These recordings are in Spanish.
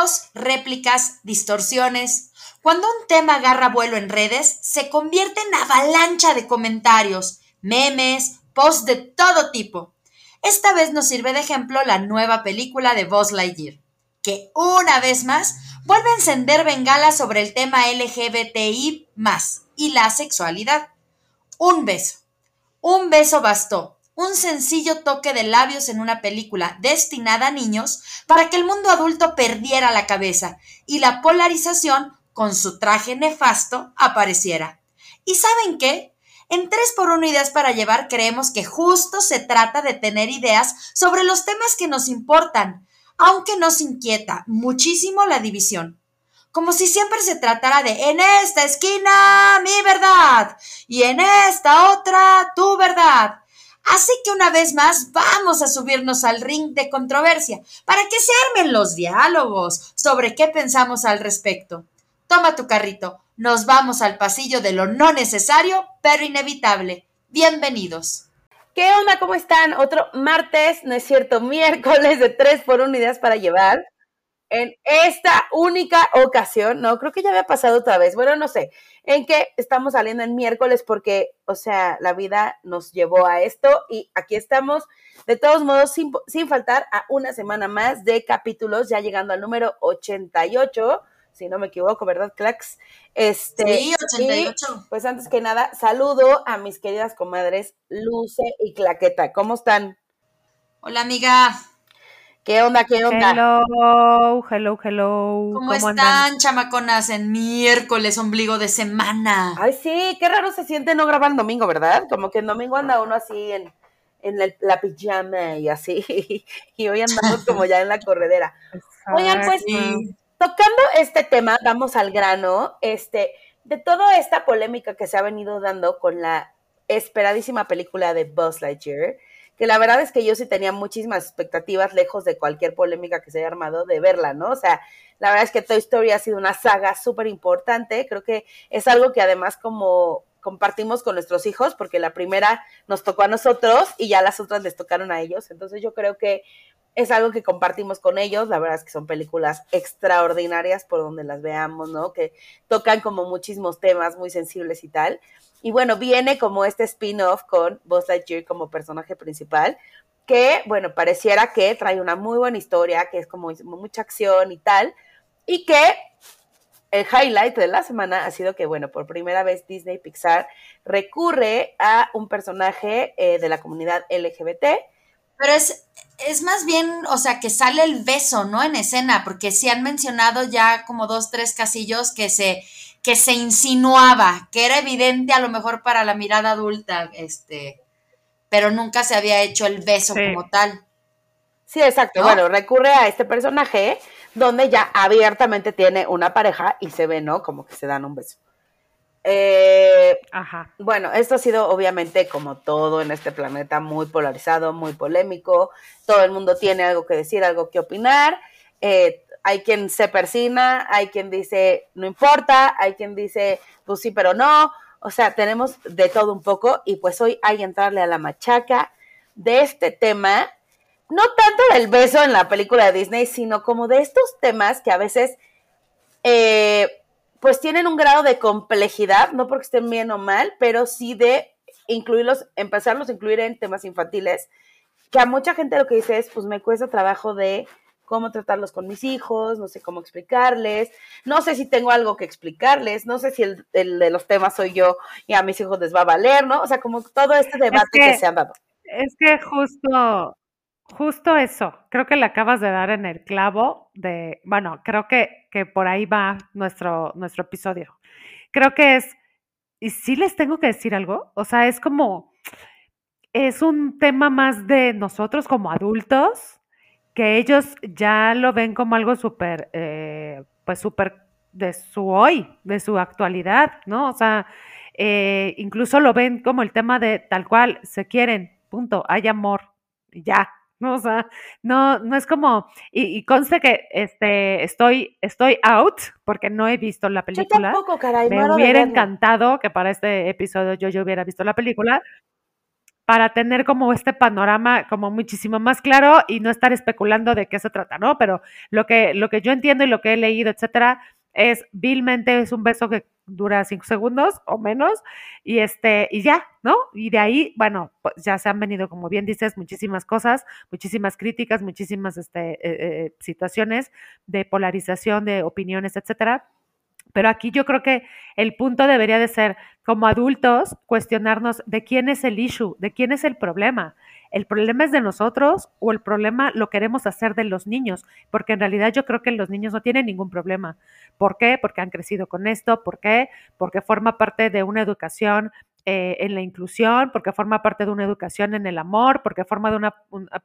Ecos, réplicas, distorsiones, cuando un tema agarra vuelo en redes, se convierte en avalancha de comentarios, memes, posts de todo tipo. Esta vez nos sirve de ejemplo la nueva película de Buzz Lightyear, que una vez más vuelve a encender bengalas sobre el tema LGBTI y la sexualidad. Un beso. Un beso bastó. Un sencillo toque de labios en una película destinada a niños para que el mundo adulto perdiera la cabeza y la polarización con su traje nefasto, apareciera. ¿Y saben qué? En 3x1 Ideas para Llevar creemos que justo se trata de tener ideas sobre los temas que nos importan, aunque nos inquieta muchísimo la división. Como si siempre se tratara de en esta esquina mi verdad y en esta otra tu verdad. Así que una vez más vamos a subirnos al ring de controversia para que se armen los diálogos sobre qué pensamos al respecto. Toma tu carrito. Nos vamos al pasillo de lo no necesario, pero inevitable. Bienvenidos. ¿Qué onda? ¿Cómo están? Otro martes, no es cierto, miércoles de 3 por unidades para llevar. En esta única ocasión, no, creo que ya había pasado otra vez, bueno, no sé, en que estamos saliendo en miércoles porque, o sea, la vida nos llevó a esto y aquí estamos, de todos modos, sin, sin faltar a una semana más de capítulos, ya llegando al número 88 si no me equivoco, ¿verdad, Clax? Este, sí, 88. pues antes que nada, saludo a mis queridas comadres Luce y Claqueta. ¿Cómo están? Hola, amiga. ¿Qué onda, qué onda? Hello, hello, hello. ¿Cómo, están, chamaconas, en miércoles, ombligo de semana? Ay, sí, qué raro se siente no grabar el domingo, ¿verdad? Como que el domingo anda uno así en, en la pijama y así, y hoy andamos como ya en la corredera. Oigan, pues, Tocando este tema, vamos al grano, este, de toda esta polémica que se ha venido dando con la esperadísima película de Buzz Lightyear, que la verdad es que yo sí tenía muchísimas expectativas, lejos de cualquier polémica que se haya armado, de verla, ¿no? O sea, la verdad es que Toy Story ha sido una saga súper importante, creo que es algo que además como compartimos con nuestros hijos, porque la primera nos tocó a nosotros y ya las otras les tocaron a ellos, entonces yo creo que es algo que compartimos con ellos, la verdad es que son películas extraordinarias por donde las veamos, ¿no? Que tocan como muchísimos temas muy sensibles y tal. Y bueno, viene como este spin-off con Buzz Lightyear como personaje principal, que, bueno, pareciera que trae una muy buena historia, que es como mucha acción y tal, y que el highlight de la semana ha sido que, bueno, por primera vez Disney Pixar recurre a un personaje eh, de la comunidad LGBT. Pero es, es más bien, o sea, que sale el beso, ¿no? En escena, porque sí han mencionado ya como dos, tres casillos que se, que se insinuaba, que era evidente a lo mejor para la mirada adulta, este, pero nunca se había hecho el beso como tal. Sí, exacto. Bueno, recurre a este personaje donde ya abiertamente tiene una pareja y se ve, ¿no? Como que se dan un beso. Eh, Ajá. Bueno, esto ha sido obviamente como todo en este planeta muy polarizado, muy polémico. Todo el mundo tiene algo que decir, algo que opinar. Eh, hay quien se persina, hay quien dice no importa, hay quien dice pues sí, pero no. O sea, tenemos de todo un poco y pues hoy hay que entrarle a la machaca de este tema. No tanto del beso en la película de Disney, sino como de estos temas que a veces eh, pues tienen un grado de complejidad, no porque estén bien o mal, pero sí de incluirlos, empezarlos a incluir en temas infantiles, que a mucha gente lo que dice es, pues me cuesta trabajo de cómo tratarlos con mis hijos, no sé cómo explicarles, no sé si tengo algo que explicarles, no sé si el, de los temas soy yo y a mis hijos les va a valer, ¿no? O sea, como todo este debate que, se han dado. Es que justo, justo eso, creo que le acabas de dar en el clavo de, bueno, creo que, que por ahí va nuestro, nuestro episodio. Creo que es, y sí les tengo que decir algo, o sea, es como, es un tema más de nosotros como adultos, que ellos ya lo ven como algo súper, eh, pues súper de su hoy, de su actualidad, ¿no? O sea, eh, incluso lo ven como el tema de tal cual, se quieren, punto, hay amor, ya, ¿no? O sea, no, no es como, y, conste que este, estoy, estoy out porque no he visto la película. Yo tampoco, caray, Me hubiera encantado que para este episodio yo, yo hubiera visto la película para tener como este panorama como muchísimo más claro y no estar especulando de qué se trata, ¿no? Pero lo que, lo que yo entiendo y lo que he leído, etcétera, es vilmente es un beso que dura cinco segundos o menos y este y ya, ¿no? Y de ahí, bueno, pues ya se han venido, como bien dices, muchísimas cosas, muchísimas críticas, muchísimas este, eh, eh, situaciones de polarización de opiniones, etcétera. Pero aquí yo creo que el punto debería de ser, como adultos, cuestionarnos de quién es el issue, de quién es el problema. ¿El problema es de nosotros o el problema lo queremos hacer de los niños? Porque en realidad yo creo que los niños no tienen ningún problema. ¿Por qué? Porque han crecido con esto. ¿Por qué? Porque forma parte de una educación eh, en la inclusión, porque forma parte de una educación en el amor, porque forma de una,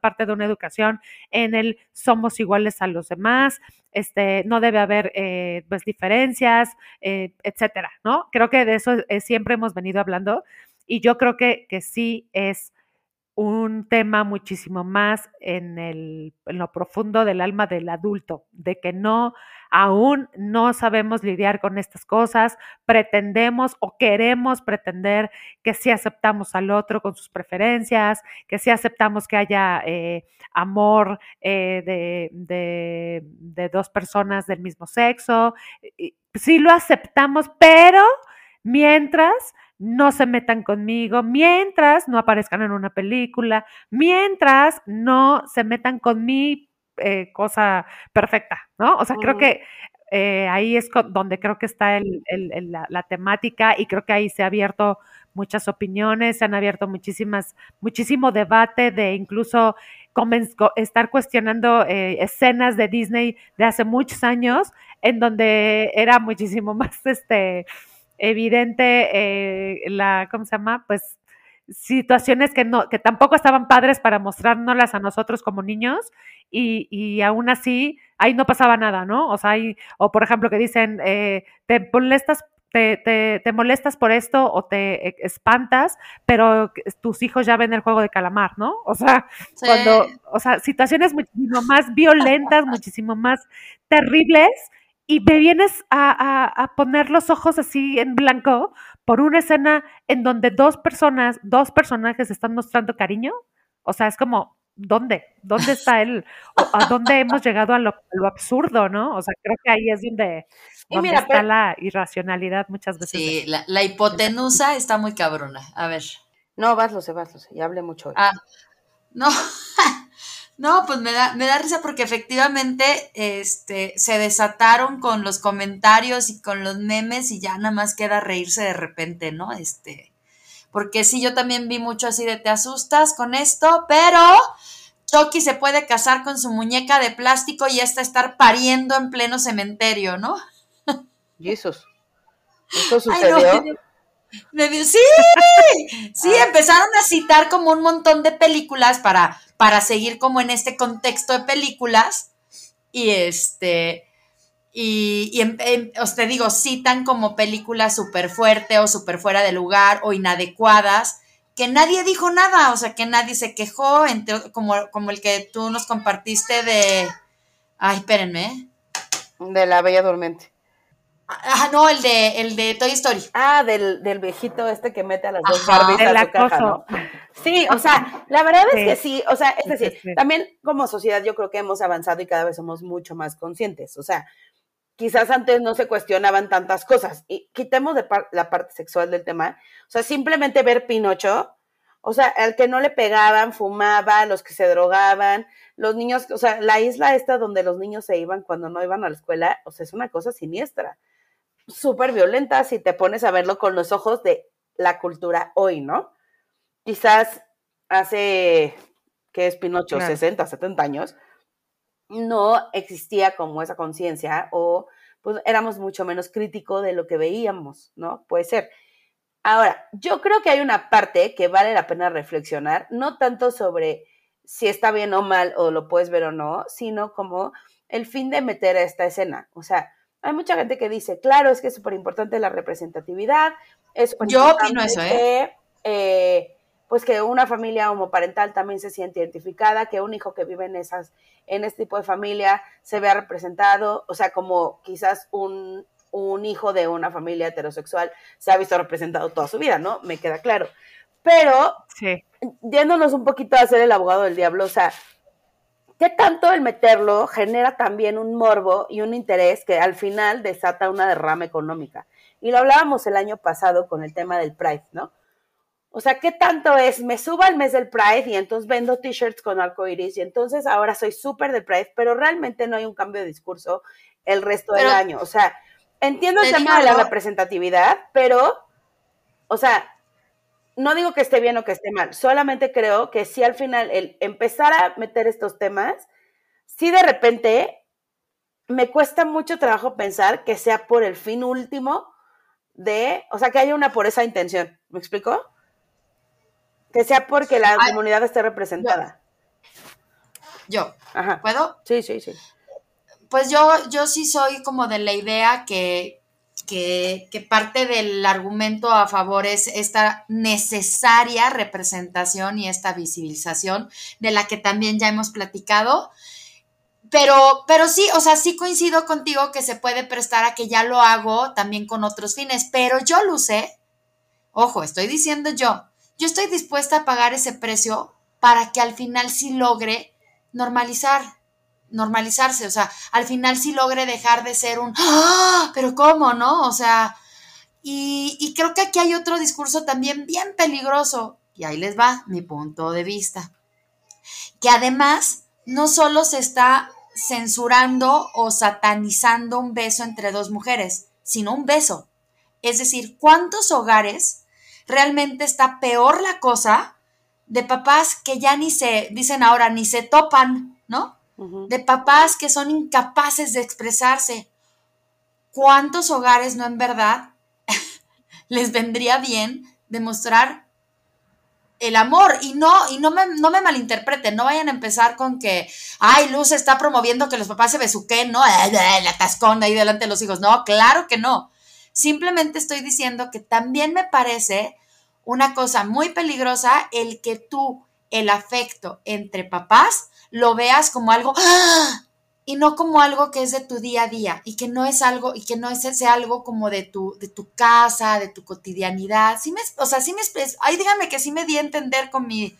parte de una educación en el somos iguales a los demás, este, no debe haber eh, pues, diferencias, eh, etcétera, ¿no? Creo que de eso siempre hemos venido hablando y yo creo que, que sí es un tema muchísimo más en, el, en lo profundo del alma del adulto, de que no, aún no sabemos lidiar con estas cosas, pretendemos o queremos pretender que sí aceptamos al otro con sus preferencias, que sí aceptamos que haya eh, amor eh, de, de, de, dos personas del mismo sexo, sí lo aceptamos, pero mientras no se metan conmigo, mientras no aparezcan en una película, mientras no se metan con mi eh, cosa perfecta, ¿no? O sea, creo que eh, ahí es donde creo que está la, temática y creo que ahí se ha abierto muchas opiniones, se han abierto muchísimas, muchísimo debate de incluso estar cuestionando eh, escenas de Disney de hace muchos años en donde era muchísimo más este evidente eh, la, ¿cómo se llama? Pues situaciones que no, que tampoco estaban padres para mostrárnoslas a nosotros como niños, y, y aún así ahí no pasaba nada, ¿no? O sea, hay, o por ejemplo que dicen, eh, te molestas te, te, te, molestas por esto o te espantas, pero tus hijos ya ven el juego de calamar, ¿no? O sea, cuando, o sea, situaciones muchísimo más violentas, muchísimo más terribles, y me vienes a, poner los ojos así en blanco por una escena en donde dos personas, dos personajes están mostrando cariño. O sea, es como, ¿dónde? ¿Dónde está él? ¿A dónde hemos llegado a lo, absurdo, no? O sea, creo que ahí es donde, está la irracionalidad muchas veces. Sí, la, hipotenusa está muy cabrona. A ver. No, vas, lo sé, vas, lo sé. Ya hablé mucho. Ah, no. No, pues me da, me da risa porque efectivamente este, se desataron con los comentarios y con los memes y ya nada más queda reírse de repente, ¿no? Este, porque sí, yo también vi mucho así de te asustas con esto, pero Chucky se puede casar con su muñeca de plástico y esta estar pariendo en pleno cementerio, ¿no? Jesús. ¿Esto sucedió? sí, sí, ah. empezaron a citar como un montón de películas para para seguir como en este contexto de películas. Y este, y, y os te digo, citan como películas súper fuerte o súper fuera de lugar o inadecuadas, que nadie dijo nada, o sea, que nadie se quejó, como, como el que tú nos compartiste de... Ay, espérenme. De la Bella Durmiente. Ah, no, el de, el de Toy Story. Ah, del, del viejito este que mete a las dos Barbies a su caja, ¿no? Sí, o sea, la verdad es que sí, o sea, es decir, también como sociedad yo creo que hemos avanzado y cada vez somos mucho más conscientes, o sea, quizás antes no se cuestionaban tantas cosas, y quitemos de la parte sexual del tema, o sea, simplemente ver Pinocho, o sea, al que no le pegaban, fumaba, los que se drogaban, los niños, o sea, la isla esta donde los niños se iban cuando no iban a la escuela, o sea, es una cosa siniestra súper violenta si te pones a verlo con los ojos de la cultura hoy, ¿no? Quizás hace, ¿qué es Pinocho? 60, 70 años, no existía como esa conciencia o pues éramos mucho menos críticos de lo que veíamos, ¿no? Puede ser. Ahora, yo creo que hay una parte que vale la pena reflexionar, no tanto sobre si está bien o mal o lo puedes ver o no, sino como el fin de meter a esta escena. O sea, hay mucha gente que dice, claro, es que es súper importante la representatividad, es Yo opino eso, ¿eh? ¿eh? Pues que una familia homoparental también se siente identificada, que un hijo que vive en esas, en este tipo de familia se vea representado, o sea, como quizás un, un hijo de una familia heterosexual se ha visto representado toda su vida, ¿no? Me queda claro. Pero, sí. yéndonos un poquito a ser el abogado del diablo, o sea, ¿qué tanto el meterlo genera también un morbo y un interés que al final desata una derrama económica? Y lo hablábamos el año pasado con el tema del Pride, ¿no? O sea, ¿qué tanto es? Me subo al mes del Pride y entonces vendo t-shirts con arcoiris y entonces ahora soy súper del Pride, pero realmente no hay un cambio de discurso el resto del año. O sea, entiendo el tema de la representatividad, pero, o sea, no digo que esté bien o que esté mal, solamente creo que si al final el empezar a meter estos temas, si de repente me cuesta mucho trabajo pensar que sea por el fin último de, o sea, que haya una por esa intención, ¿me explico? Que sea porque la comunidad esté representada. Yo, ¿puedo? Sí, sí, sí. Pues yo, yo sí soy como de la idea que, que, parte del argumento a favor es esta necesaria representación y esta visibilización de la que también ya hemos platicado. Pero, pero sí, o sea, sí coincido contigo que se puede prestar a que ya lo hago también con otros fines, pero yo lo sé, ojo, estoy diciendo yo, yo estoy dispuesta a pagar ese precio para que al final sí logre normalizar, normalizarse, o sea, al final sí logre dejar de ser un, ¡Ah! pero ¿cómo, no? O sea, y, y creo que aquí hay otro discurso también bien peligroso, y ahí les va mi punto de vista, que además no solo se está censurando o satanizando un beso entre dos mujeres, sino un beso. Es decir, ¿cuántos hogares realmente está peor la cosa de papás que ya ni se, dicen ahora, ni se topan, ¿no? De papás que son incapaces de expresarse. ¿Cuántos hogares no en verdad les vendría bien demostrar el amor? Y no, y no me, no me malinterpreten, no vayan a empezar con que, ay, Luz está promoviendo que los papás se besuquen, ¿no? La atascón ahí delante de los hijos. No, claro que no. Simplemente estoy diciendo que también me parece una cosa muy peligrosa el que tú, el afecto entre papás, lo veas como algo ¡ah! y no como algo que es de tu día a día y que no es algo y que no es ese algo como de tu de tu casa, de tu cotidianidad. Sí me, o sea, sí me ay, dígame que sí me di a entender con mi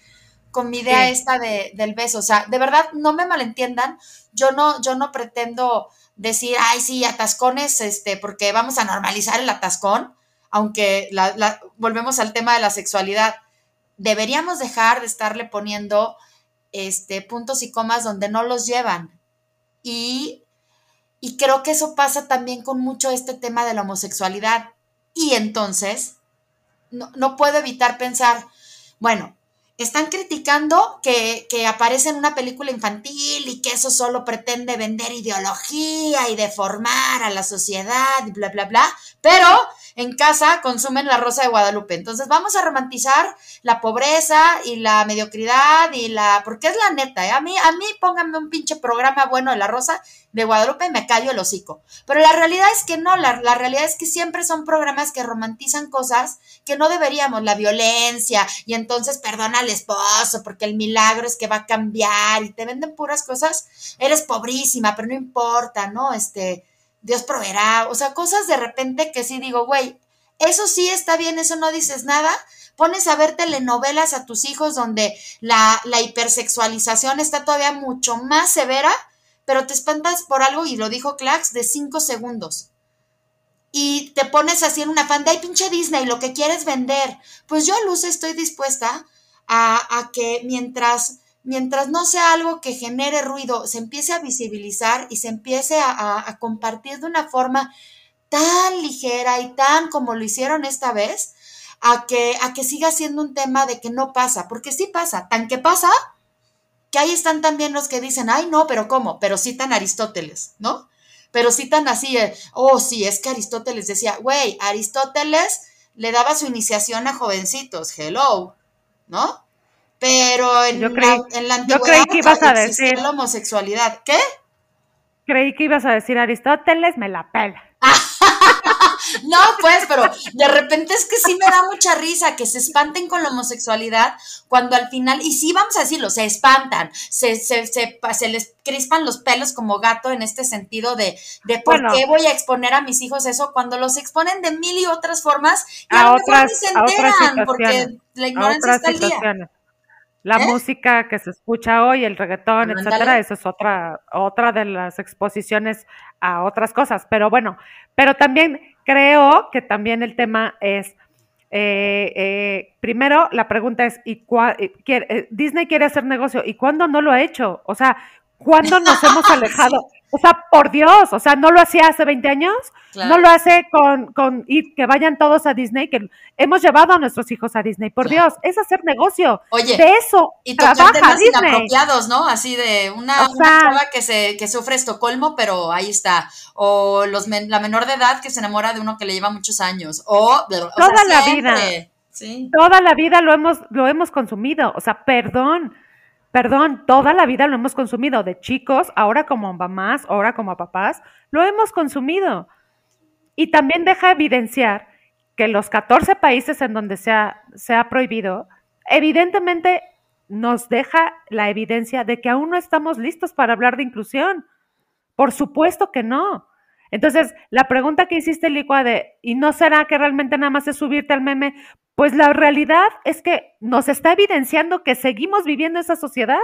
con mi idea esta de, del beso, o sea, de verdad no me malentiendan, yo no yo no pretendo decir, ay, sí, atascones, este, porque vamos a normalizar el atascón, aunque la, volvemos al tema de la sexualidad. Deberíamos dejar de estarle poniendo este, puntos y comas donde no los llevan. Y, y creo que eso pasa también con mucho este tema de la homosexualidad. Y entonces, no, no puedo evitar pensar, bueno, están criticando que, que, aparece en una película infantil y que eso solo pretende vender ideología y deformar a la sociedad y bla, bla, bla, pero en casa consumen la rosa de Guadalupe. Entonces vamos a romantizar la pobreza y la mediocridad y la, porque es la neta, ¿eh? a mí, a mí pónganme un pinche programa bueno de la rosa de Guadalupe y me callo el hocico. Pero la realidad es que no, la, la realidad es que siempre son programas que romantizan cosas que no deberíamos, la violencia y entonces perdona al esposo porque el milagro es que va a cambiar y te venden puras cosas, eres pobrísima, pero no importa, ¿no? Este, Dios proveerá, o sea, cosas de repente que sí digo, güey, eso sí está bien, eso no dices nada. Pones a ver telenovelas a tus hijos donde la, la hipersexualización está todavía mucho más severa, pero te espantas por algo, y lo dijo Clax, de cinco segundos. Y te pones así en una fan de, pinche Disney, lo que quieres vender. Pues yo, Luz, estoy dispuesta a, a que mientras mientras no sea algo que genere ruido, se empiece a visibilizar y se empiece a, compartir de una forma tan ligera y tan como lo hicieron esta vez, a que, a que siga siendo un tema de que no pasa, porque sí pasa, tan que pasa, que ahí están también los que dicen, ay no, pero ¿cómo? Pero citan Aristóteles, ¿no? Pero citan así, eh, oh sí, es que Aristóteles decía, güey, Aristóteles le daba su iniciación a jovencitos, hello, ¿no? Pero en, la, en la antigüedad yo creí que ibas a decir la homosexualidad. ¿Qué? Creí que ibas a decir Aristóteles, me la pela. No, pues, pero de repente es que sí me da mucha risa que se espanten con la homosexualidad cuando al final, y sí vamos a decirlo, se espantan, se, se, se, se les crispan los pelos como gato en este sentido de, de por qué voy a exponer a mis hijos eso cuando los exponen de mil y otras formas y a, otras, se enteran porque la ignorancia está al día. La ¿Eh? música que se escucha hoy, el reggaetón, etcétera, eso es otra, otra de las exposiciones a otras cosas. Pero bueno, pero también creo que también el tema es, eh, eh, primero la pregunta es, ¿y Disney quiere hacer negocio, ¿y cuándo no lo ha hecho? O sea, ¿cuándo nos hemos alejado? O sea, por Dios, o sea, no lo hacía hace 20 años, no lo hace con, con ir, que vayan todos a Disney, que hemos llevado a nuestros hijos a Disney, por Dios, es hacer negocio. Oye, de eso y trabaja temas Disney. inapropiados, ¿no? Así de una, chava que se que sufre Estocolmo, pero ahí está. O los la menor de edad que se enamora de uno que le lleva muchos años. O, toda la vida. Toda la vida lo hemos lo hemos consumido, o sea, perdón Perdón, toda la vida lo hemos consumido, de chicos, ahora como mamás, ahora como papás, lo hemos consumido. Y también deja evidenciar que los 14 países en donde se ha, se ha prohibido, evidentemente nos deja la evidencia de que aún no estamos listos para hablar de inclusión. Por supuesto que no. Entonces, la pregunta que hiciste, Licua, de, ¿y no será que realmente nada más es subirte al meme? Pues la realidad es que nos está evidenciando que seguimos viviendo esa sociedad,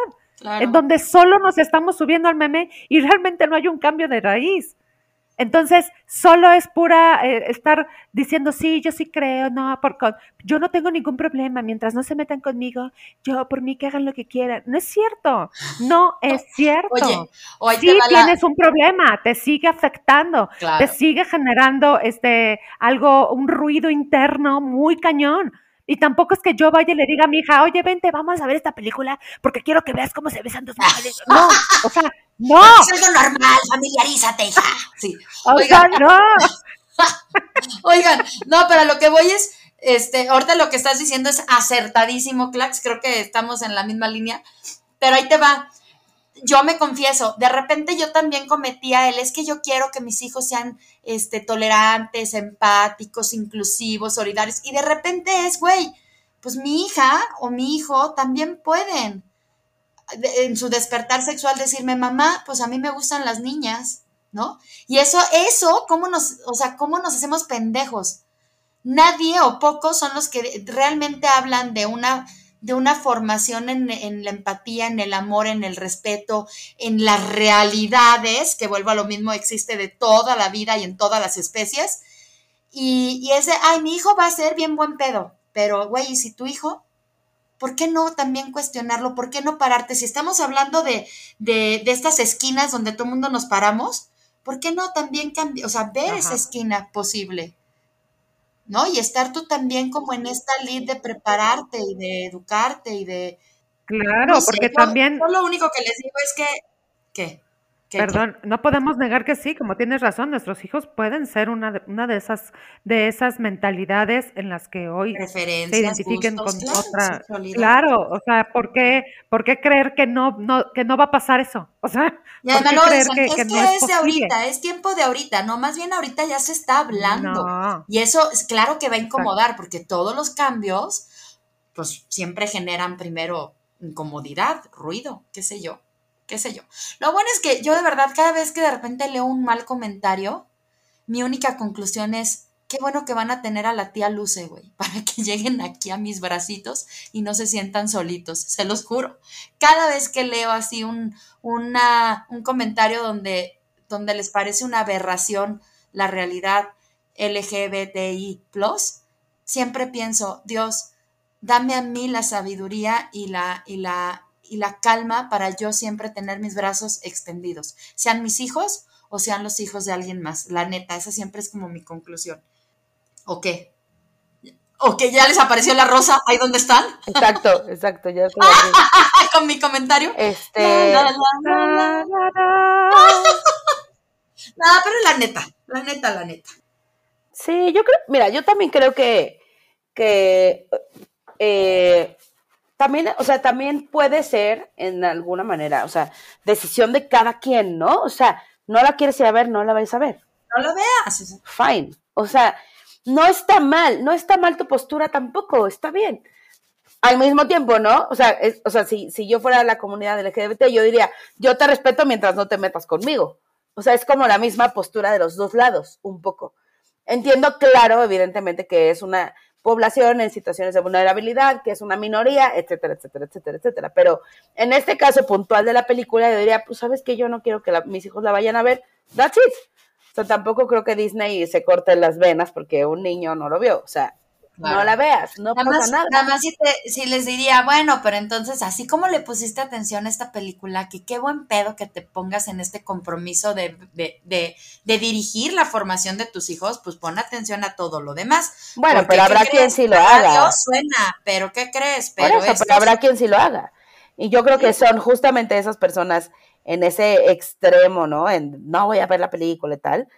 en donde solo nos estamos subiendo al meme y realmente no hay un cambio de raíz. Entonces, solo es pura eh, estar diciendo, sí, yo sí creo, no, porque yo no tengo ningún problema, mientras no se metan conmigo, yo por mí que hagan lo que quieran. No es cierto, no es cierto. Oye, sí tienes un problema, te sigue afectando, te sigue generando este algo, un ruido interno muy cañón. Y tampoco es que yo vaya y le diga a mi hija, oye, vente, vamos a ver esta película porque quiero que veas cómo se besan dos mujeres. No, o sea, no. Es algo normal, familiarízate, hija. Sí. Oigan, no. Oigan, no, pero lo que voy es, este, ahorita lo que estás diciendo es acertadísimo, Clax, creo que estamos en la misma línea, pero ahí te va yo me confieso, de repente yo también cometía el, es que yo quiero que mis hijos sean este, tolerantes, empáticos, inclusivos, solidarios, y de repente es, güey, pues mi hija o mi hijo también pueden en su despertar sexual decirme, mamá, pues a mí me gustan las niñas, ¿no? Y eso, eso, ¿cómo nos, o sea, cómo nos hacemos pendejos? Nadie o pocos son los que realmente hablan de una de una formación en, la empatía, en el amor, en el respeto, en las realidades, que vuelvo a lo mismo, existe de toda la vida y en todas las especies. Y, y ese, ay, mi hijo va a ser bien buen pedo, pero güey, ¿y si tu hijo? ¿Por qué no también cuestionarlo? ¿Por qué no pararte? Si estamos hablando de, de, de estas esquinas donde todo el mundo nos paramos, ¿por qué no también cambiar, o sea, ver esa esquina posible? ¿No? Y estar tú también como en esta lid de prepararte y de educarte y de... Claro, porque también... Yo lo único que les digo es que... ¿Qué? Perdón, no podemos negar que sí, como tienes razón, nuestros hijos pueden ser una de, una de esas de esas mentalidades en las que hoy se identifiquen con otra. Claro, o sea, ¿por qué, ¿por qué creer que no, no, que no va a pasar eso? O sea, ¿por qué creer que, es que, no es, de ahorita, es tiempo de ahorita, no, más bien ahorita ya se está hablando. Y eso es claro que va a incomodar, porque todos los cambios, pues siempre generan primero incomodidad, ruido, qué sé yo qué sé yo. Lo bueno es que yo de verdad cada vez que de repente leo un mal comentario, mi única conclusión es, qué bueno que van a tener a la tía Luce, güey, para que lleguen aquí a mis bracitos y no se sientan solitos, se los juro. Cada vez que leo así un, un comentario donde, donde les parece una aberración la realidad LGBTI, siempre pienso, Dios, dame a mí la sabiduría y la, y la y la calma para yo siempre tener mis brazos extendidos, sean mis hijos o sean los hijos de alguien más. La neta, esa siempre es como mi conclusión. ¿O qué? ¿O que ya les apareció la rosa ahí donde están? Exacto, exacto, ya Con mi comentario. Este. Nada, pero la neta, la neta, la neta. Sí, yo creo, mira, yo también creo que, que eh, también, o sea, también puede ser en alguna manera, o sea, decisión de cada quien, ¿no? O sea, no la quieres ir a ver, no la vais a ver. no lo veas. Fine. O sea, no está mal, no está mal tu postura tampoco, está bien. Al mismo tiempo, ¿no? O sea, o sea si, si yo fuera de la comunidad LGBT, yo diría, yo te respeto mientras no te metas conmigo. O sea, es como la misma postura de los dos lados, un poco. Entiendo, claro, evidentemente, que es una población en situaciones de vulnerabilidad, que es una minoría, etcétera, etcétera, etcétera, etcétera. Pero en este caso puntual de la película, yo diría, pues sabes que yo no quiero que mis hijos la vayan a ver, that's it. O sea, tampoco creo que Disney se corte las venas porque un niño no lo vio. O sea, no la veas, no pasa nada. Nada más si, les diría, bueno, pero entonces, así como le pusiste atención a esta película, que qué buen pedo que te pongas en este compromiso de, de, de, dirigir la formación de tus hijos, pues pon atención a todo lo demás. Bueno, pero habrá quien sí lo haga. suena, pero ¿qué crees? Pero, Por eso, pero habrá quien sí lo haga. Y yo creo que son justamente esas personas en ese extremo, ¿no? En no voy a ver la película y tal,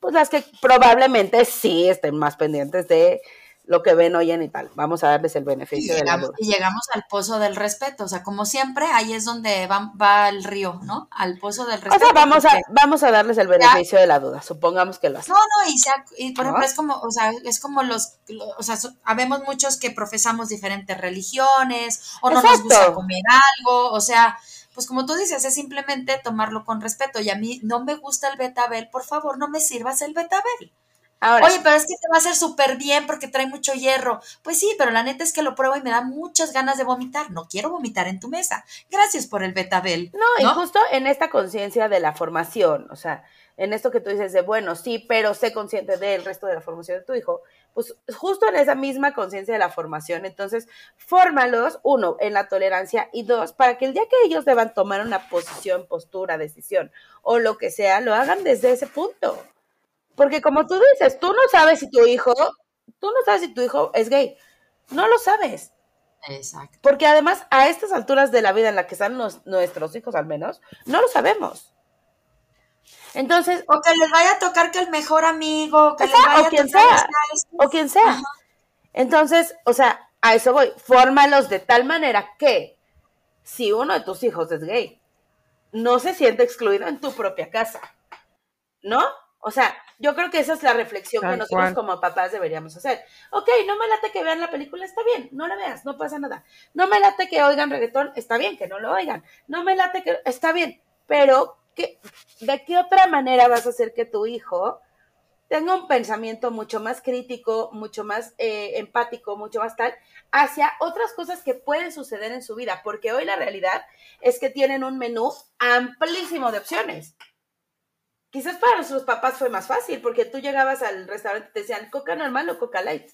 pues las que probablemente sí estén más pendientes de lo que ven, oyen y tal. Vamos a darles el beneficio y de la duda. Y llegamos al pozo del respeto, o sea, como siempre, ahí es donde va, va el río, ¿no? Al pozo del respeto. O sea, vamos, a, vamos a darles el beneficio de la duda, supongamos que lo hacen. No, no, y, sea, y por ejemplo, es como, o sea, es como los, o sea, habemos muchos que profesamos diferentes religiones, o no nos gusta comer algo, o sea, pues como tú dices, es simplemente tomarlo con respeto. Y a mí no me gusta el betabel, por favor, no me sirvas el betabel. Oye, pero es que te va a hacer súper bien porque trae mucho hierro. Pues sí, pero la neta es que lo pruebo y me da muchas ganas de vomitar. No quiero vomitar en tu mesa. Gracias por el betabel. No, y justo en esta conciencia de la formación, o sea, en esto que tú dices de, bueno, sí, pero sé consciente del resto de la formación de tu hijo, pues justo en esa misma conciencia de la formación, entonces, fórmalos, uno, en la tolerancia y dos, para que el día que ellos deban tomar una posición, postura, decisión o lo que sea, lo hagan desde ese punto. Porque como tú dices, tú no sabes si tu hijo, tú no sabes si tu hijo es gay. No lo sabes. Exacto. Porque además, a estas alturas de la vida en la que están nuestros hijos al menos, no lo sabemos. Entonces. O que les vaya a tocar que el mejor amigo, que les vaya o quien sea. O quien sea. Entonces, o sea, a eso voy. Fórmalos de tal manera que si uno de tus hijos es gay, no se siente excluido en tu propia casa. ¿No? O sea, yo creo que esa es la reflexión que nosotros como papás deberíamos hacer. Ok, no me late que vean la película, está bien, no la veas, no pasa nada. No me late que oigan reggaetón, está bien, que no lo oigan. No me late que, está bien, pero ¿qué, ¿de qué otra manera vas a hacer que tu hijo tenga un pensamiento mucho más crítico, mucho más eh, empático, mucho más tal, hacia otras cosas que pueden suceder en su vida? Porque hoy la realidad es que tienen un menú amplísimo de opciones Quizás para nuestros papás fue más fácil, porque tú llegabas al restaurante y te decían coca normal o coca light.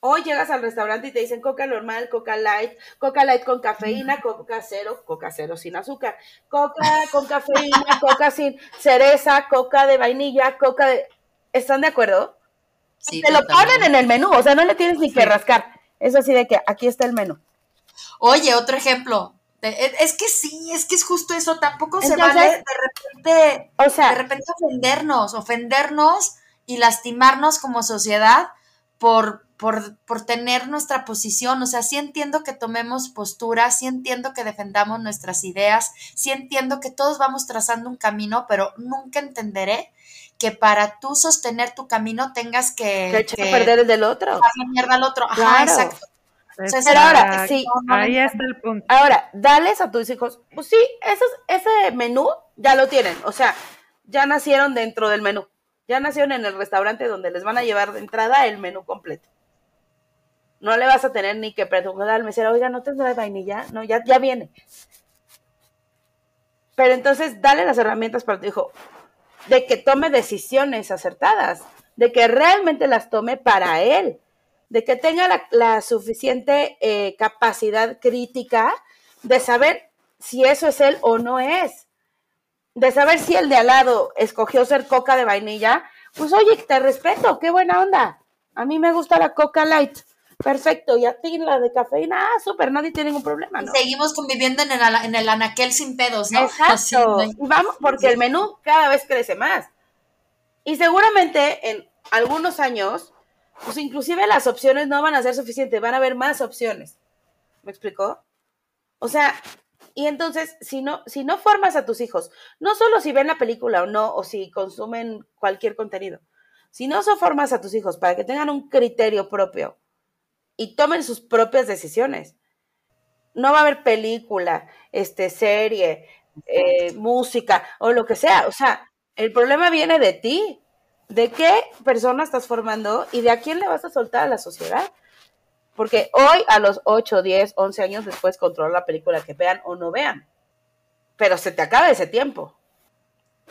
Hoy llegas al restaurante y te dicen coca normal, coca light, coca light con cafeína, coca cero, coca cero sin azúcar, coca con cafeína, coca sin cereza, coca de vainilla, coca de... ¿Están de acuerdo? Sí, te lo ponen en el menú, o sea, no le tienes ni que rascar. Es así de que aquí está el menú. Oye, otro ejemplo. Es que sí, es que es justo eso. Tampoco se vale de repente, o sea, de repente ofendernos, ofendernos y lastimarnos como sociedad por, por, por tener nuestra posición. O sea, sí entiendo que tomemos postura, sí entiendo que defendamos nuestras ideas, sí entiendo que todos vamos trazando un camino, pero nunca entenderé que para tú sostener tu camino tengas que, que, perder el del otro. mierda al otro. Ajá, exacto. Pero ahora, sí. Ahí está el punto. Ahora, dales a tus hijos, pues sí, ese menú ya lo tienen. O sea, ya nacieron dentro del menú. Ya nacieron en el restaurante donde les van a llevar de entrada el menú completo. No le vas a tener ni que preguntar al mesero, oiga, ¿no tendrá vainilla? No, ya, ya viene. Pero entonces, dale las herramientas para tu hijo de que tome decisiones acertadas, de que realmente las tome para él de que tenga la, suficiente eh, capacidad crítica de saber si eso es él o no es, de saber si el de al lado escogió ser coca de vainilla, pues oye, te respeto, qué buena onda. A mí me gusta la coca light. Perfecto, y a ti la de cafeína, ah, súper, nadie tiene ningún problema, ¿no? seguimos conviviendo en el, en el anaquel sin pedos, ¿no? Exacto. Y vamos, porque el menú cada vez crece más. Y seguramente en algunos años pues inclusive las opciones no van a ser suficientes, van a haber más opciones. ¿Me explicó? O sea, Y entonces, si no, si no formas a tus hijos, no solo si ven la película o no, o si consumen cualquier contenido, si no formas a tus hijos para que tengan un criterio propio y tomen sus propias decisiones, no va a haber película, este, serie, eh, música o lo que sea. O sea, el problema viene de ti, de qué persona estás formando y de a quién le vas a soltar a la sociedad. Porque hoy, a los 8, 10, 11 años después, controla la película que vean o no vean. Pero se te acaba ese tiempo.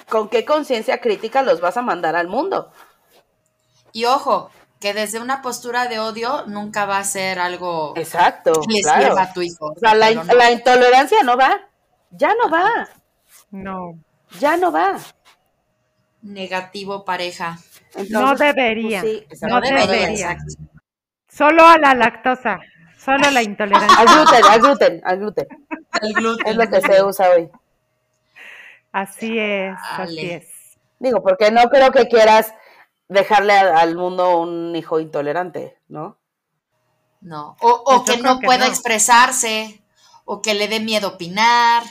¿Con qué conciencia crítica los vas a mandar al mundo? Y ojo, que desde una postura de odio nunca va a ser algo Exacto, que les lleva a tu hijo. O sea, la, la, intolerancia no va. Ya no va. No. Ya no va. Negativo pareja. no debería. Pues no, debería. Solo a la lactosa. Solo a la intolerancia. Al gluten, al gluten, al gluten. gluten. Es lo que se usa hoy. Así es, así es. Digo, porque no creo que quieras dejarle al mundo un hijo intolerante, ¿no? No, o, pues que no pueda expresarse, o que le dé miedo opinar,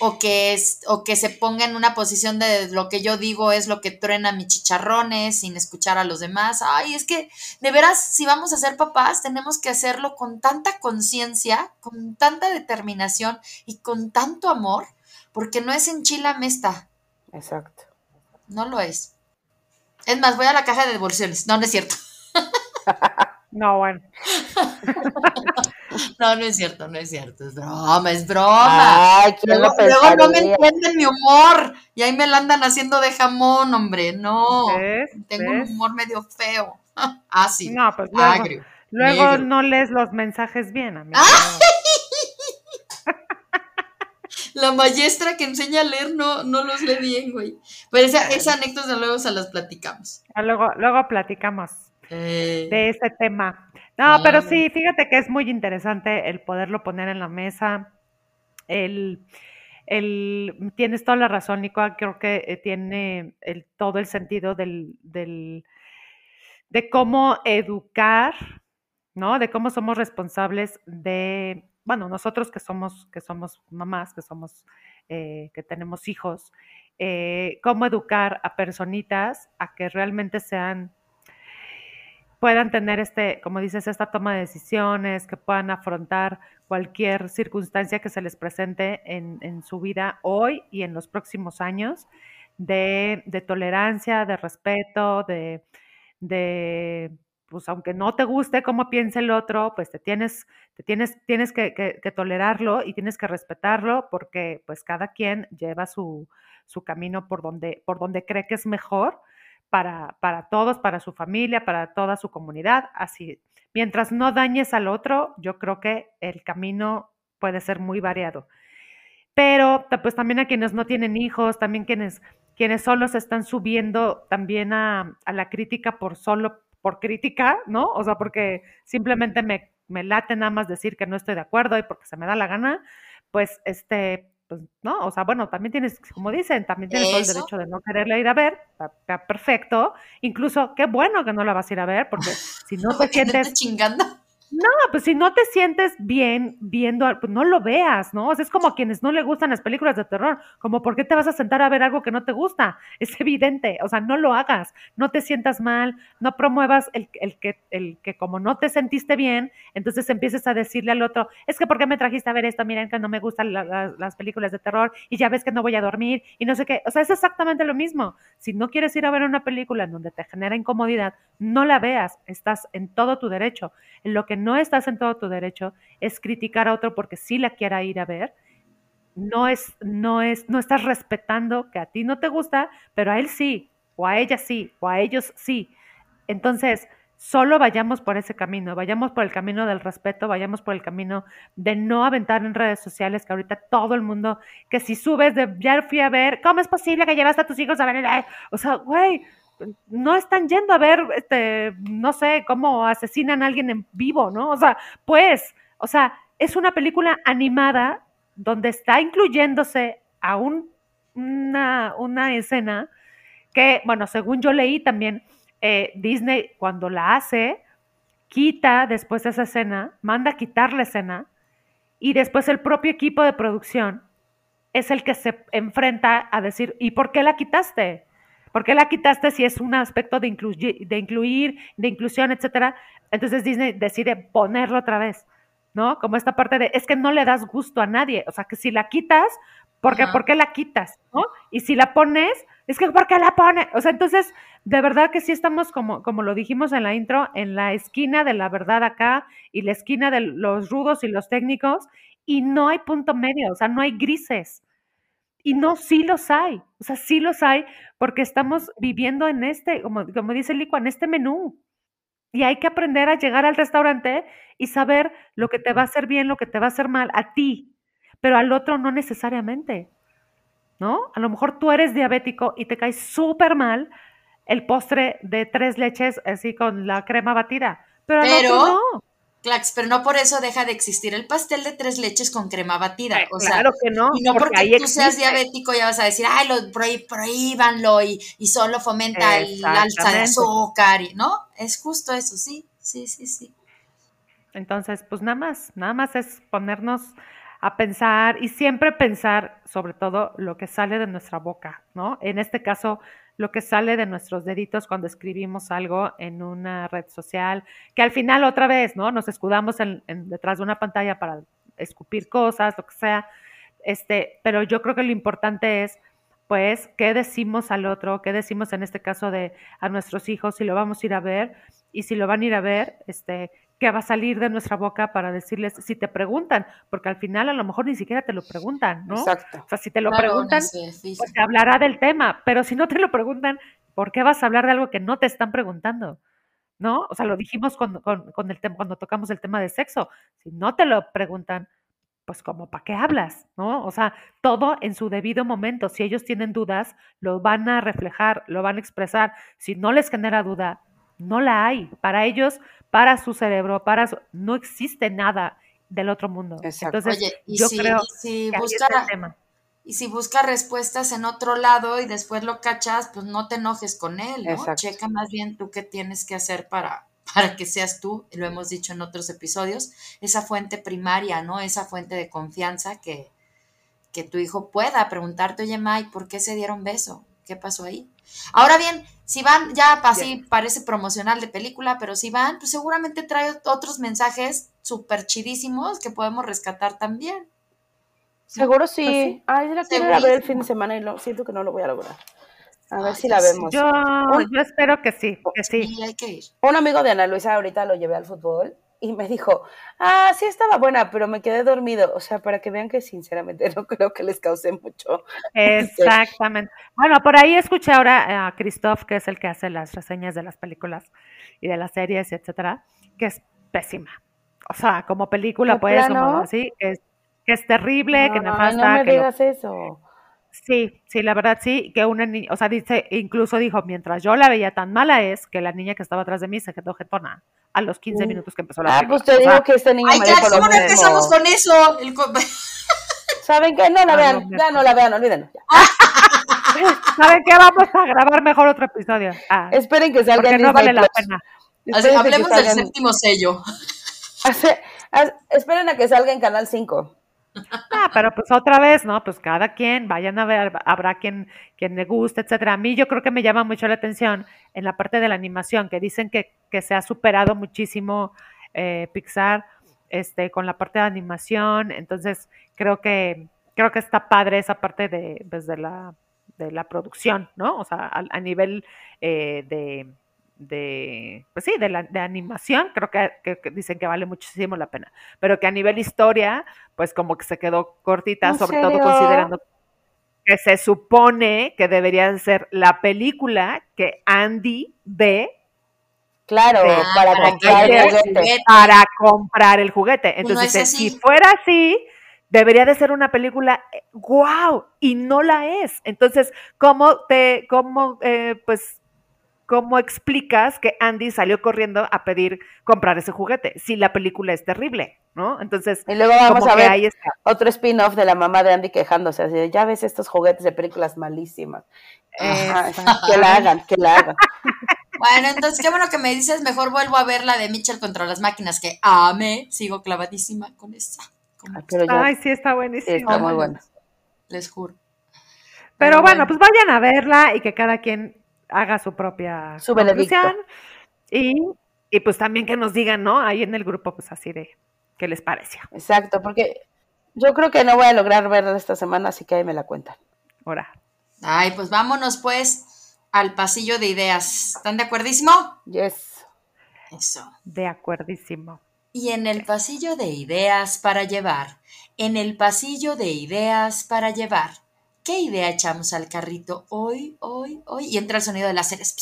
o que, es, o que se ponga en una posición de lo que yo digo es lo que truena mis chicharrones sin escuchar a los demás. Ay, es que de veras, si vamos a ser papás, tenemos que hacerlo con tanta conciencia, con tanta determinación y con tanto amor, porque no es en chila mesta. Exacto. No lo es. Es más, voy a la caja de devoluciones. No, no es cierto. No, bueno. No, no es cierto, no es cierto. Es broma, es broma. Ay, luego, luego, no me entienden mi humor. Y ahí me la andan haciendo de jamón, hombre. No. Tengo un humor medio feo. Ah, sí. No, pues luego, luego no lees los mensajes bien, amigo. la maestra que enseña a leer no, no los lee bien, güey. Pero esa, esa anécdota luego se las platicamos. Ah, luego, luego platicamos de ese tema. No, pero sí, fíjate que es muy interesante el poderlo poner en la mesa. El, el, tienes toda la razón, Nico. Creo que eh, tiene el, todo el sentido del, del, de cómo educar, ¿no? De cómo somos responsables de bueno, nosotros que somos, que somos mamás, que somos, eh, que tenemos hijos, eh, cómo educar a personitas a que realmente sean, puedan tener este, como dices, esta toma de decisiones, que puedan afrontar cualquier circunstancia que se les presente en, su vida hoy y en los próximos años, de, de tolerancia, de respeto, de, de pues aunque no te guste cómo piensa el otro, pues te tienes, te tienes, tienes que, tolerarlo y tienes que respetarlo porque pues cada quien lleva su, camino por donde, por donde cree que es mejor para, para todos, para su familia, para toda su comunidad. Así, mientras no dañes al otro, yo creo que el camino puede ser muy variado. Pero pues también a quienes no tienen hijos, también quienes, quienes solo se están subiendo también a, a la crítica por solo por crítica, ¿no? O sea, porque simplemente me, me late nada más decir que no estoy de acuerdo y porque se me da la gana, pues este, pues, ¿no? O sea, bueno, también tienes, como dicen, también tienes todo el derecho de no quererla ir a ver, está, perfecto. Incluso, qué bueno que no la vas a ir a ver, porque si no te sientes... chingando? No, pues si no te sientes bien viendo, pues no lo veas, ¿no? O sea, es como a quienes no le gustan las películas de terror, como ¿por qué te vas a sentar a ver algo que no te gusta? Es evidente, o sea, no lo hagas, no te sientas mal, no promuevas el, el, que, el que como no te sentiste bien, entonces empieces a decirle al otro, es que ¿por qué me trajiste a ver esto? Miren que no me gustan las películas de terror y ya ves que no voy a dormir y no sé qué, o sea, es exactamente lo mismo. Si no quieres ir a ver una película en donde te genera incomodidad, no la veas, estás en todo tu derecho. En lo que no estás en todo tu derecho es criticar a otro porque sí la quiera ir a ver. No es, no es, no estás respetando que a ti no te gusta, pero a él sí, o a ella sí, o a ellos sí. Entonces, solo vayamos por ese camino, vayamos por el camino del respeto, vayamos por el camino de no aventar en redes sociales, que ahorita todo el mundo, que si subes de, ya fui a ver, ¿cómo es posible que llevaste a tus hijos a ver? O sea, güey, no están yendo a ver, este, no sé, cómo asesinan a alguien en vivo, ¿no? O sea, pues, o sea, es una película animada donde está incluyéndose a un, una, una escena que, bueno, según yo leí también, eh, Disney cuando la hace, quita después de esa escena, manda a quitar la escena y después el propio equipo de producción es el que se enfrenta a decir, ¿y por qué la quitaste? ¿Por qué la quitaste si es un aspecto de, de incluir, de inclusión, etcétera? Entonces Disney decide ponerlo otra vez, ¿no? Como esta parte de, es que no le das gusto a nadie, o sea, que si la quitas, ¿por qué, ¿por qué la quitas? ¿no? Y si la pones, es que ¿por qué la pones? O sea, entonces, de verdad que sí estamos, como, como lo dijimos en la intro, en la esquina de la verdad acá y la esquina de los rudos y los técnicos, y no hay punto medio, o sea, no hay grises. Y no, sí los hay, o sea, sí los hay, porque estamos viviendo en este, como, como dice Lico, en este menú. Y hay que aprender a llegar al restaurante y saber lo que te va a hacer bien, lo que te va a hacer mal a ti, pero al otro no necesariamente. ¿No? A lo mejor tú eres diabético y te cae súper mal el postre de tres leches así con la crema batida, pero, al otro no. Clax, pero no por eso deja de existir el pastel de tres leches con crema batida. o claro que no. Y no porque, tú seas diabético ya vas a decir, ay, lo, prohíbanlo y, y solo fomenta el alza de azúcar, ¿no? Es justo eso, sí, sí, sí, sí. Entonces, pues nada más, nada más es ponernos a pensar y siempre pensar sobre todo lo que sale de nuestra boca, ¿no? En este caso, lo que sale de nuestros deditos cuando escribimos algo en una red social, que al final otra vez, ¿no? Nos escudamos detrás de una pantalla para escupir cosas, lo que sea, este, pero yo creo que lo importante es, pues, qué decimos al otro, qué decimos en este caso de a nuestros hijos, si lo vamos a ir a ver y si lo van a ir a ver, este, qué va a salir de nuestra boca para decirles, si te preguntan, porque al final a lo mejor ni siquiera te lo preguntan, ¿no? Exacto. O sea, si te lo preguntan, pues te hablará del tema, pero si no te lo preguntan, ¿por qué vas a hablar de algo que no te están preguntando? ¿No? O sea, lo dijimos con, con, el tema, cuando tocamos el tema de sexo. Si no te lo preguntan, pues como para qué hablas, ¿no? O sea, todo en su debido momento. Si ellos tienen dudas, lo van a reflejar, lo van a expresar. Si no les genera duda, no la hay. Para ellos, para su cerebro, para no existe nada del otro mundo. Entonces, yo creo si que busca, el tema. Y si busca respuestas en otro lado y después lo cachas, pues no te enojes con él, ¿no? Checa más bien tú qué tienes que hacer para, para que seas tú, lo hemos dicho en otros episodios, esa fuente primaria, ¿no? Esa fuente de confianza que, que tu hijo pueda preguntarte, oye, Mike, ¿por qué se dieron beso? ¿Qué pasó ahí? Ahora bien, si van, ya así parece promocional de película, pero si van, pues seguramente trae otros mensajes súper chidísimos que podemos rescatar también. Seguro pues sí. Ay, yo la quiero ir a ver el fin de semana y lo, siento que no lo voy a lograr. A ver si la vemos. Yo, yo espero que sí, que sí. sí. hay que ir. Un amigo de Ana Luisa ahorita lo llevé al fútbol y me dijo, ah, sí estaba buena, pero me quedé dormido. O sea, para que vean que sinceramente no creo que les cause mucho. Este, Exactamente. Bueno, por ahí escuché ahora a Christoph, que es el que hace las reseñas de las películas y de las series, etcétera, que es pésima. O sea, como película, pues, como así, que es, que es terrible, que nefasta. No me digas eso. Sí, sí, la verdad sí, que una niña, o sea, dice, incluso dijo, mientras yo la veía tan mala es que la niña que estaba atrás de mí se quedó jetona a los 15 minutos que empezó la Ah, pues te digo que este niño Ay, ya, ¿cómo no empezamos con eso? ¿Saben qué? No la vean, ya no la vean, olvídenlo. ¿Saben qué? Vamos a grabar mejor otro episodio. Ah, Esperen que salga en no vale la pena. hablemos del séptimo sello. esperen a que salga en Canal 5. Ah, pero pues otra vez, ¿no? Pues cada quien, vayan a ver, habrá quien, quien le guste, etcétera. A mí yo creo que me llama mucho la atención en la parte de la animación, que dicen que, que se ha superado muchísimo eh, Pixar este, con la parte de animación. Entonces, creo que, creo que está padre esa parte de, pues, la, de la producción, ¿no? O sea, a, nivel eh, de de, pues sí, de, la, de animación, creo que, dicen que vale muchísimo la pena, pero que a nivel historia, pues como que se quedó cortita, sobre todo considerando que se supone que debería ser la película que Andy ve. Claro, para, comprar el juguete. Para comprar el juguete. Entonces, si fuera así, debería de ser una película wow y no la es. Entonces, ¿cómo te, cómo, eh, pues, ¿cómo explicas que Andy salió corriendo a pedir comprar ese juguete si la película es terrible, ¿no? Entonces, y luego vamos a ver otro spin-off de la mamá de Andy quejándose, así de, ya ves estos juguetes de películas malísimas. que la hagan, que la hagan. Bueno, entonces qué bueno que me dices, mejor vuelvo a ver la de Mitchell contra las máquinas, que amé, sigo clavadísima con esa Ay, sí, está buenísimo. está muy bueno. Les juro. Pero bueno, pues vayan a verla y que cada quien haga su propia su conclusión. Y, y pues también que nos digan, ¿no? Ahí en el grupo, pues así de qué les pareció. Exacto, porque yo creo que no voy a lograr verla esta semana, así que ahí me la cuentan. Ahora. Ay, pues vámonos pues al pasillo de ideas. ¿Están de acuerdísimo? Yes. Eso. De acuerdísimo. Y en el pasillo de ideas para llevar, en el pasillo de ideas para llevar, ¿qué idea echamos al carrito hoy, hoy, hoy? Y entra el sonido de las seres.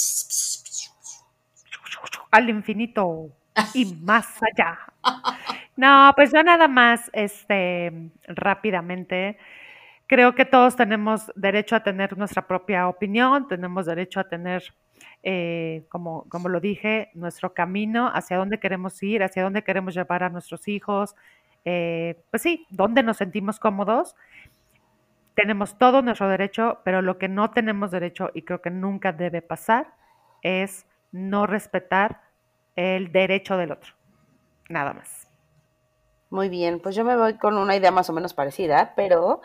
Al infinito y más allá. No, pues yo nada más, este, rápidamente, creo que todos tenemos derecho a tener nuestra propia opinión, tenemos derecho a tener eh, como, como lo dije, nuestro camino, hacia dónde queremos ir, hacia dónde queremos llevar a nuestros hijos, eh, pues sí, dónde nos sentimos cómodos. Tenemos todo nuestro derecho, pero lo que no tenemos derecho y creo que nunca debe pasar es no respetar el derecho del otro. Nada más. Muy bien, pues yo me voy con una idea más o menos parecida, pero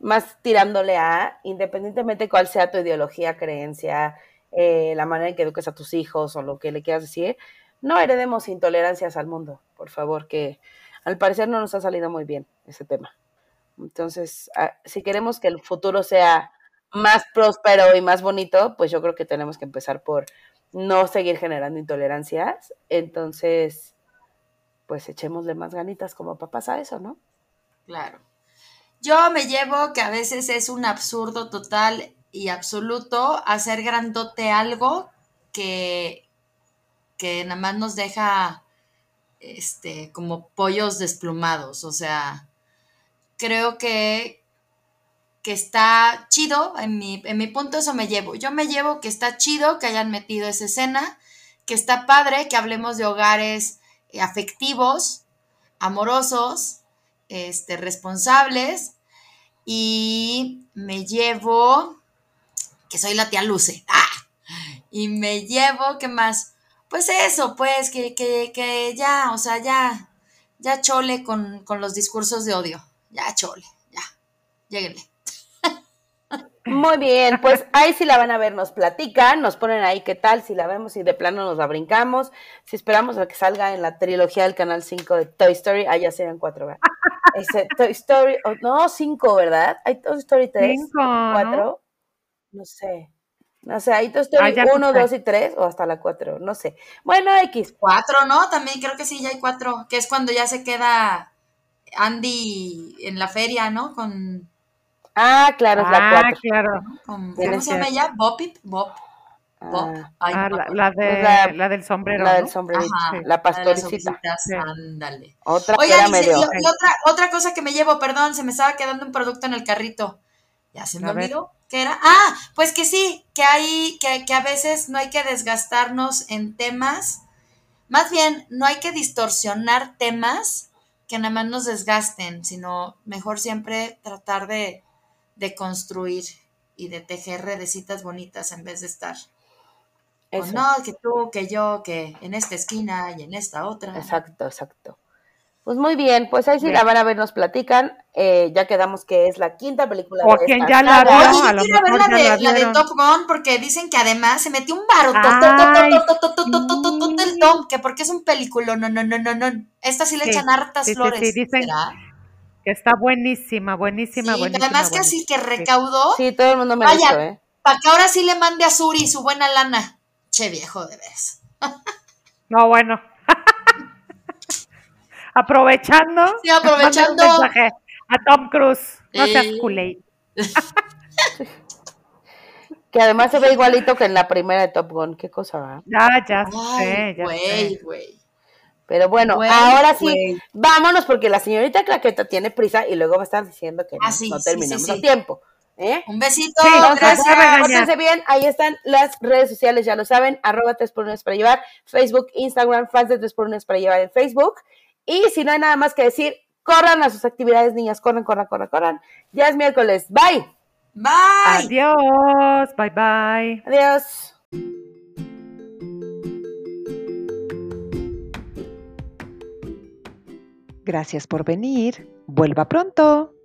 más tirándole a, independientemente cuál sea tu ideología, creencia, eh, la manera en que eduques a tus hijos o lo que le quieras decir, no heredemos intolerancias al mundo, por favor, que al parecer no nos ha salido muy bien ese tema. Entonces, ah, si queremos que el futuro sea más próspero y más bonito, pues yo creo que tenemos que empezar por no seguir generando intolerancias. Entonces, pues echémosle más ganitas como papás a eso, ¿no? Claro. Yo me llevo que a veces es un absurdo total y absoluto hacer grandote algo que, que nada más nos deja este, como pollos desplumados. O sea, creo que, que está chido, en mi, en mi punto eso me llevo. Yo me llevo que está chido que hayan metido esa escena, que está padre que hablemos de hogares eh, afectivos, amorosos, este, responsables. Y me llevo que soy la tía Luce. ¡Ah! Y me llevo, ¿qué más? Pues eso, pues, que, que, que ya, o sea, ya, ya chole con, con los discursos de odio. Ya chole, ya. Lléguenle. Muy bien, pues ahí si la van a ver nos platican, nos ponen ahí qué tal, si la vemos y de plano nos la brincamos, si esperamos a que salga en la trilogía del Canal 5 de Toy Story, allá serían cuatro, ¿verdad? Ese, Toy Story, oh, no, cinco, ¿verdad? Hay Toy Story 3, cinco, cuatro. No sé. No sé, ahí tú estoy uno, dos y tres, o hasta la cuatro, no sé. Bueno, X. Cuatro, ¿no? También creo que sí, ya hay cuatro, que es cuando ya se queda Andy en la feria, ¿no? Con... Ah, claro, es la ah, cuatro. claro. ¿Cómo se llama ella? Bopip, Bop. Bop. Ah, la, de, la, del sombrero. La del sombrero, la pastorcita. Ándale. Otra, Oigan, medio... y, otra, otra cosa que me llevo, perdón, se me estaba quedando un producto en el carrito. Ya se me olvidó. ¿Qué era? Ah, pues que sí, que hay, que, que a veces no hay que desgastarnos en temas, más bien no hay que distorsionar temas que nada más nos desgasten, sino mejor siempre tratar de, de construir y de tejer redecitas bonitas en vez de estar. no, que tú, que yo, que en esta esquina y en esta otra. Exacto, exacto. Pues muy bien, pues ahí sí la van a ver, nos platican. Eh, ya quedamos que es la quinta película o quien ya la vio, a lo quiero ver la de, la, de Top Gun porque dicen que además se metió un baro del Tom, que porque es un película, no, no, no, no, no. Esta sí le echan hartas flores. Sí, dicen que está buenísima, buenísima, buenísima. Además que así que recaudó. Sí, todo el mundo me Vaya, ¿eh? Para que ahora sí le mande a Suri su buena lana. Che viejo, de veras. No, bueno aprovechando, sí, aprovechando. a Tom Cruise. No seas culé. que además se ve igualito que en la primera de Top Gun. Qué cosa va. Ya, ya sé, ya sé. Güey. Pero bueno, ahora sí, vámonos porque la señorita Claqueta tiene prisa y luego va a estar diciendo que ah, no, terminamos a tiempo. ¿eh? Un besito, gracias. bien, ahí están las redes sociales, ya lo saben, arroba 3 por 1 para llevar, Facebook, Instagram, fans de 3 por 1 para llevar en Facebook. Y si no hay nada más que decir, corran a sus actividades, niñas, corran, corran, corran, corran. Ya es miércoles. Bye. Bye. Adiós. Bye, bye. Adiós. Gracias por venir Vuelva pronto.